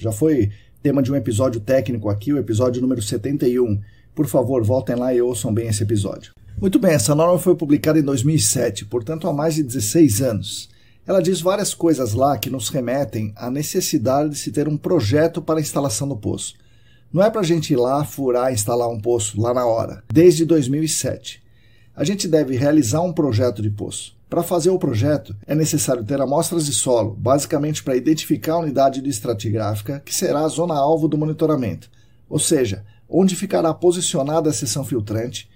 Já foi tema de um episódio técnico aqui, o episódio número 71. Por favor, voltem lá e ouçam bem esse episódio. Muito bem, essa norma foi publicada em 2007, portanto há mais de 16 anos. Ela diz várias coisas lá que nos remetem à necessidade de se ter um projeto para a instalação do poço. Não é para a gente ir lá, furar instalar um poço lá na hora. Desde 2007. A gente deve realizar um projeto de poço. Para fazer o projeto, é necessário ter amostras de solo, basicamente para identificar a unidade de estratigráfica, que será a zona alvo do monitoramento, ou seja, onde ficará posicionada a seção filtrante,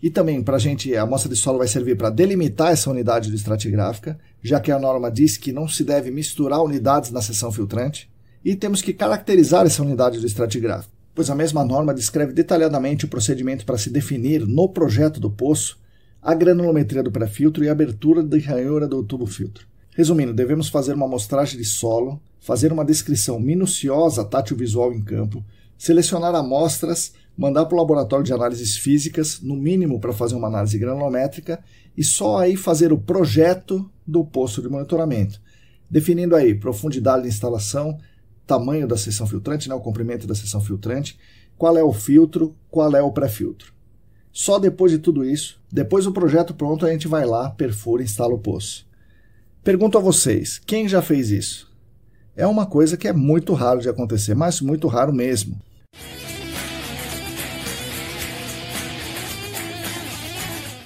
e também para a gente, a amostra de solo vai servir para delimitar essa unidade de estratigráfica, já que a norma diz que não se deve misturar unidades na seção filtrante, e temos que caracterizar essa unidade de estratigráfico, pois a mesma norma descreve detalhadamente o procedimento para se definir no projeto do poço a granulometria do pré-filtro e a abertura de ranhura do tubo filtro. Resumindo, devemos fazer uma amostragem de solo, fazer uma descrição minuciosa tátil visual em campo, selecionar amostras, mandar para o laboratório de análises físicas, no mínimo para fazer uma análise granulométrica, e só aí fazer o projeto do posto de monitoramento, definindo aí profundidade de instalação, tamanho da seção filtrante, né, o comprimento da seção filtrante, qual é o filtro, qual é o pré-filtro. Só depois de tudo isso, depois do projeto pronto, a gente vai lá, perfura instala o poço. Pergunto a vocês, quem já fez isso? É uma coisa que é muito raro de acontecer, mas muito raro mesmo.